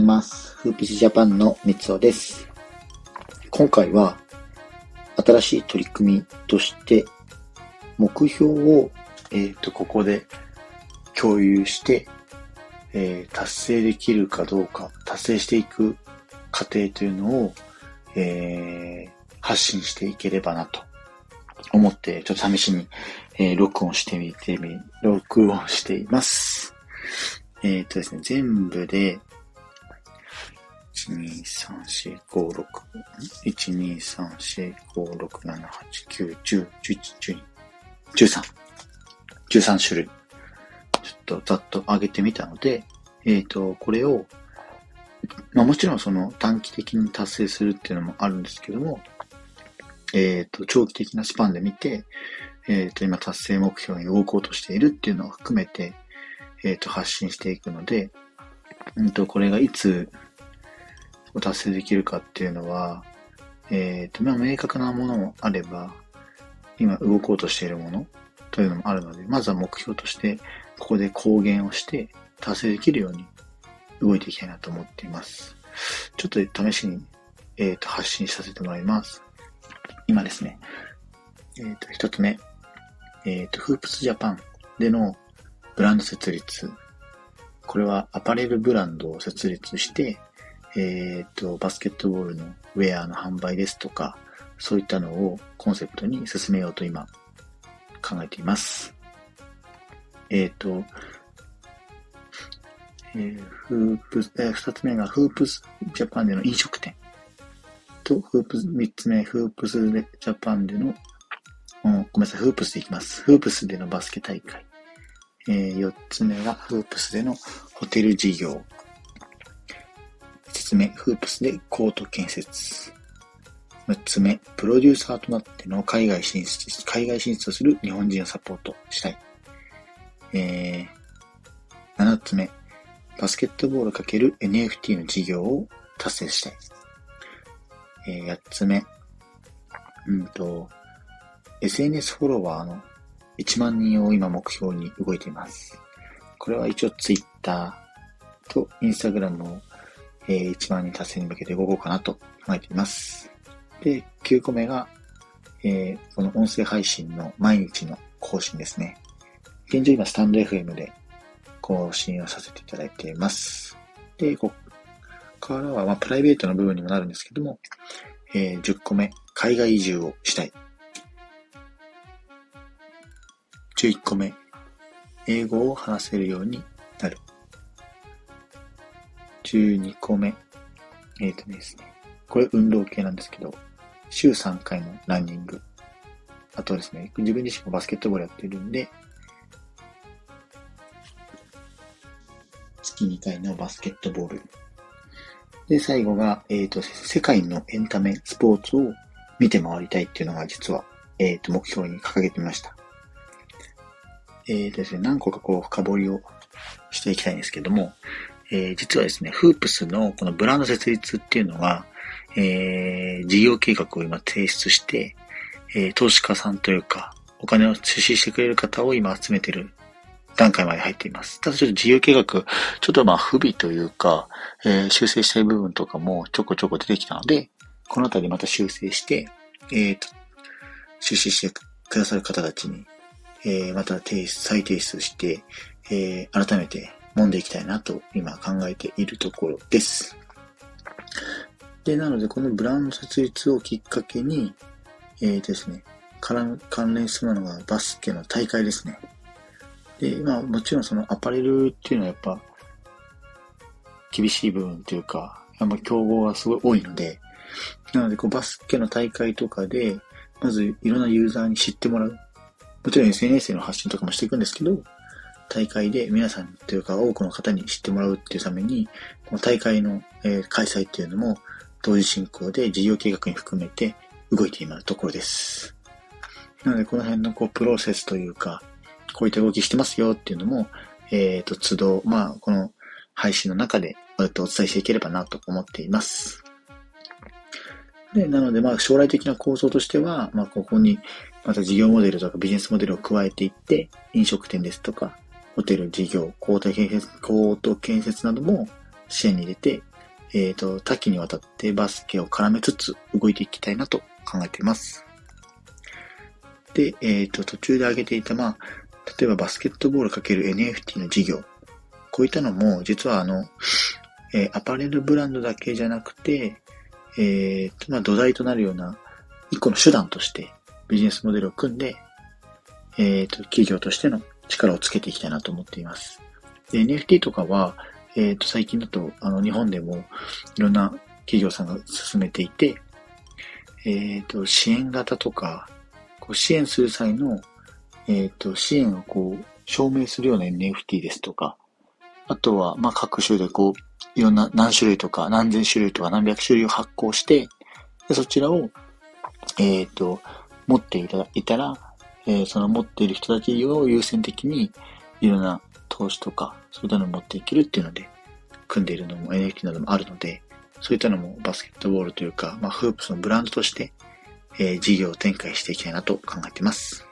います。フーピスジャパンの三つおです。今回は、新しい取り組みとして、目標を、えっ、と、ここで共有して、えー達成できるかどうか、達成していく過程というのを、えー発信していければなと思って、ちょっと試しに、えー録音してみてみ、録音しています。えっ、とですね、全部で、1、2、3、4、5、6、1、2、3、4、5、6、7、8、9、10、11、12、13、13種類、ちょっとざっと上げてみたので、えっ、と、これを、まあもちろんその短期的に達成するっていうのもあるんですけども、えっ、と、長期的なスパンで見て、えっ、と、今達成目標に動こうとしているっていうのを含めて、えっ、と、発信していくので、うんと、これがいつを達成できるかっていうのは、えっ、と、まあ、明確なものもあれば、今動こうとしているものというのもあるので、まずは目標として、ここで公言をして達成できるように動いていきたいなと思っています。ちょっと試しに、えっ、と、発信させてもらいます。今ですね、えっ、と、一つ目、えっ、と、フープスジャパンでのブランド設立。これはアパレルブランドを設立して、えっ、と、バスケットボールのウェアの販売ですとか、そういったのをコンセプトに進めようと今考えています。えっ、と、えーフープス、えー二つ目がフープスジャパンでの飲食店。と、フープス、三つ目、フープスジャパンでの、うんごめんなさい、フープスでいきます。フープスでのバスケ大会。えー四つ目がフープスでのホテル事業。五つ目、フープスでコート建設。六つ目、プロデューサーとなっての海外進出、海外進出する日本人をサポートしたい。えー、つ目、バスケットボール ×NFT の事業を達成したい。えー、つ目、うんと、SNS フォロワーの1万人を今目標に動いています。これは一応 Twitter と Instagram の、えー1万人達成に向けて動こうかなと考えています。で、9個目が、えーこの音声配信の毎日の更新ですね。現状今スタンド FM で更新をさせていただいています。で、ここからは、まあ、プライベートの部分にもなるんですけども、えー10個目、海外移住をしたい。11個目、英語を話せるように。12個目、えっ、とですね、これ運動系なんですけど、週3回のランニング。あとですね、自分自身もバスケットボールやってるんで、月2回のバスケットボール。で、最後が、えっ、と、世界のエンタメ、スポーツを見て回りたいっていうのが実は、えっ、と、目標に掲げてみました。えっ、とですね、何個かこう深掘りをしていきたいんですけども、えー実はですね、フープスのこのブランド設立っていうのが、えー事業計画を今提出して、えー投資家さんというか、お金を出資してくれる方を今集めてる段階まで入っています。ただちょっと事業計画、ちょっとまあ不備というか、えー修正したい部分とかもちょこちょこ出てきたので、このあたりまた修正して、えーと、出資してくださる方たちに、えーまた提出、再提出して、えー改めて揉んでいきたいなと今考えているところです。で、なのでこのブランド設立をきっかけに、えーですね、関関連するのがバスケの大会ですね。で、まあもちろんそのアパレルっていうのはやっぱ厳しい部分というか、やっぱ競合がすごい多いので、なのでこうバスケの大会とかで、まずいろんなユーザーに知ってもらう。もちろん SNS での発信とかもしていくんですけど、大会で皆さんというか多くの方に知ってもらうっていうために、この大会の、え開催っていうのも同時進行で事業計画に含めて動いているところです。なのでこの辺のこうプロセスというか、こういった動きしてますよっていうのも、えっ、と、都度、まあ、この配信の中で、えっとお伝えしていければなと思っています。で、なので、まあ、将来的な構想としては、まあ、ここに、また事業モデルとかビジネスモデルを加えていって、飲食店ですとか、ホテル事業、高等建設、高等建設なども視野に入れてえっ、ー、と、多岐にわたってバスケを絡めつつ動いていきたいなと考えています。で、えっ、ー、と、途中で挙げていた、まあ、例えばバスケットボール ×NFT の事業。こういったのも、実はあの、えー、アパレルブランドだけじゃなくて、えっー、まあ、土台となるような一個の手段としてビジネスモデルを組んで、えっ、ー、と、企業としての力をつけていきたいなと思っています。NFT とかは、えっ、ー、と、最近だと、あの、日本でもいろんな企業さんが進めていて、えっ、と、支援型とか、こう支援する際の、えっ、と、支援をこう、証明するような NFT ですとか、あとは、まあ、各種でこう、いろんな何種類とか何千種類とか何百種類を発行して、でそちらを、えっ、と、持っていただいたら、えー、その持っている人たちを優先的にいろんな投資とか、そういったのを持っていけるっていうので、組んでいるのも NFT などもあるので、そういったのもバスケットボールというか、まあ、フープスのブランドとして、えー、事業を展開していきたいなと考えています。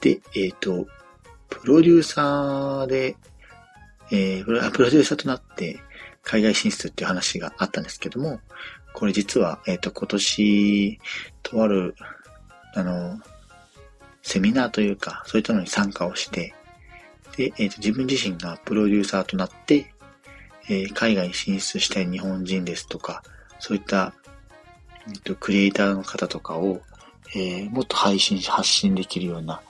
で、えっ、ー、と、プロデューサーでえー、プロデューサーとなって海外進出っていう話があったんですけども、これ実は、えっ、ー、と、今年、とある、あの、セミナーというか、そういったのに参加をして、で、えっ、ー、と、自分自身がプロデューサーとなって、えー、海外に進出したい日本人ですとか、そういった、えっと、クリエイターの方とかを、えー、もっと配信し、発信できるような、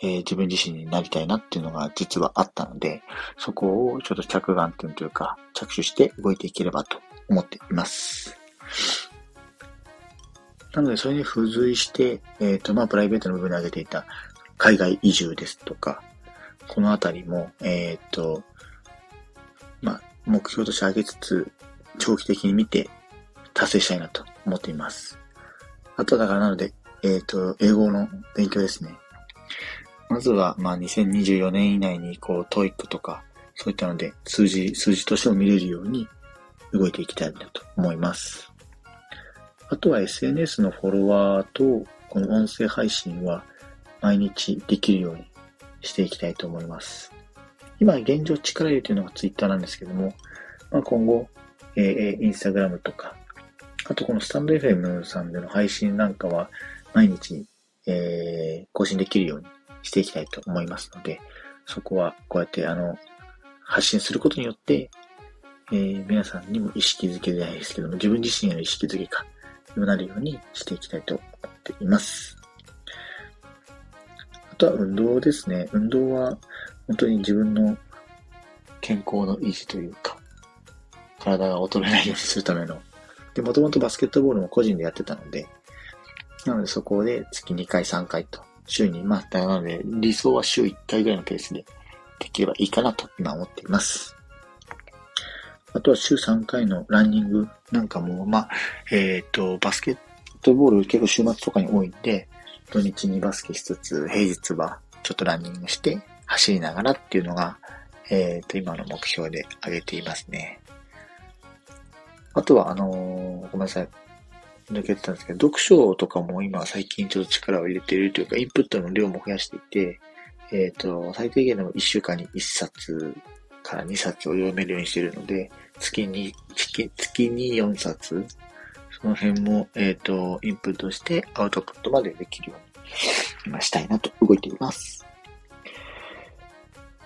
えー、自分自身になりたいなっていうのが実はあったので、そこをちょっと着眼点というか、着手して動いていければと思っています。なので、それに付随して、えっ、ー、と、まあ、プライベートの部分で挙げていた海外移住ですとか、このあたりも、えっ、ー、と、まあ、目標として挙げつつ、長期的に見て達成したいなと思っています。あとだからなので、えっ、ー、と、英語の勉強ですね。まずは、まあ、2024年以内に、こう、 TOEIC とか、そういったので、数字、数字としても見れるように動いていきたいなと思います。あとは SNS のフォロワーと、この音声配信は毎日できるようにしていきたいと思います。今、現状力入れているのが Twitter なんですけども、まあ、今後、えー、Instagram とか、あとこのスタンド FM さんでの配信なんかは毎日、えー、更新できるようにしていきたいと思いますので、そこはこうやってあの、発信することによって、えー、皆さんにも意識づけじゃないですけども、自分自身への意識づけか、にもなるようにしていきたいと思っています。あとは運動ですね。運動は本当に自分の健康の維持というか、体が衰えないようにするための。で、もともとバスケットボールも個人でやってたので、なのでそこで月2回3回と週に、まあ、なので、理想は週1回ぐらいのペースでできればいいかなと今思っています。あとは週3回のランニングなんかも、まあ、えっ、ー、と、バスケットボール結構週末とかに多いんで、土日にバスケしつつ、平日はちょっとランニングして走りながらっていうのが、えっ、ー、と、今の目標で挙げていますね。あとは、あのー、ごめんなさい。抜けてたんですけど、読書とかも今最近ちょっと力を入れているというか、インプットの量も増やしていて、えっ、ー、と、最低限でも1週間に1冊から2冊を読めるようにしているので、月に、月に4冊、その辺も、えっ、ー、と、インプットしてアウトプットまでできるように、今したいなと動いています。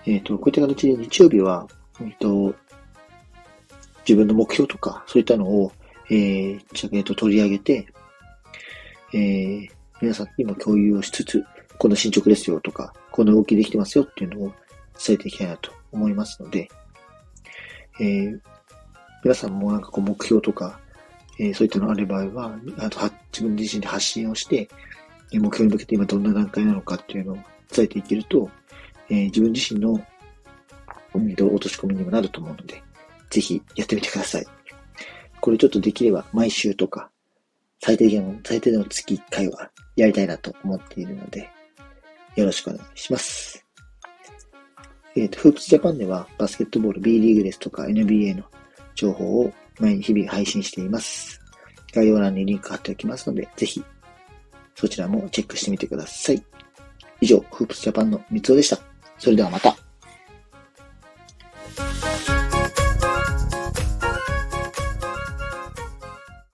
えっ、ー、と、こういった形で日曜日は、えっ、と、自分の目標とか、そういったのを、えー、ちゃんと取り上げて、えー、皆さんにも共有をしつつ、この進捗ですよとか、この動きできてますよっていうのを伝えていきたいなと思いますので、えー、皆さんもなんかこう目標とか、えー、そういったのある場合は、あとは自分自身で発信をして、目標に向けて今どんな段階なのかっていうのを伝えていけると、えー、自分自身の落とし込みにもなると思うので、ぜひやってみてください。これちょっとできれば毎週とか、最低限、最低でも月1回はやりたいなと思っているので、よろしくお願いします。えっ、ー、と、フープスジャパンではバスケットボール B リーグですとか NBA の情報を毎日々配信しています。概要欄にリンク貼っておきますので、ぜひそちらもチェックしてみてください。以上、フープスジャパンの三つおでした。それではまた。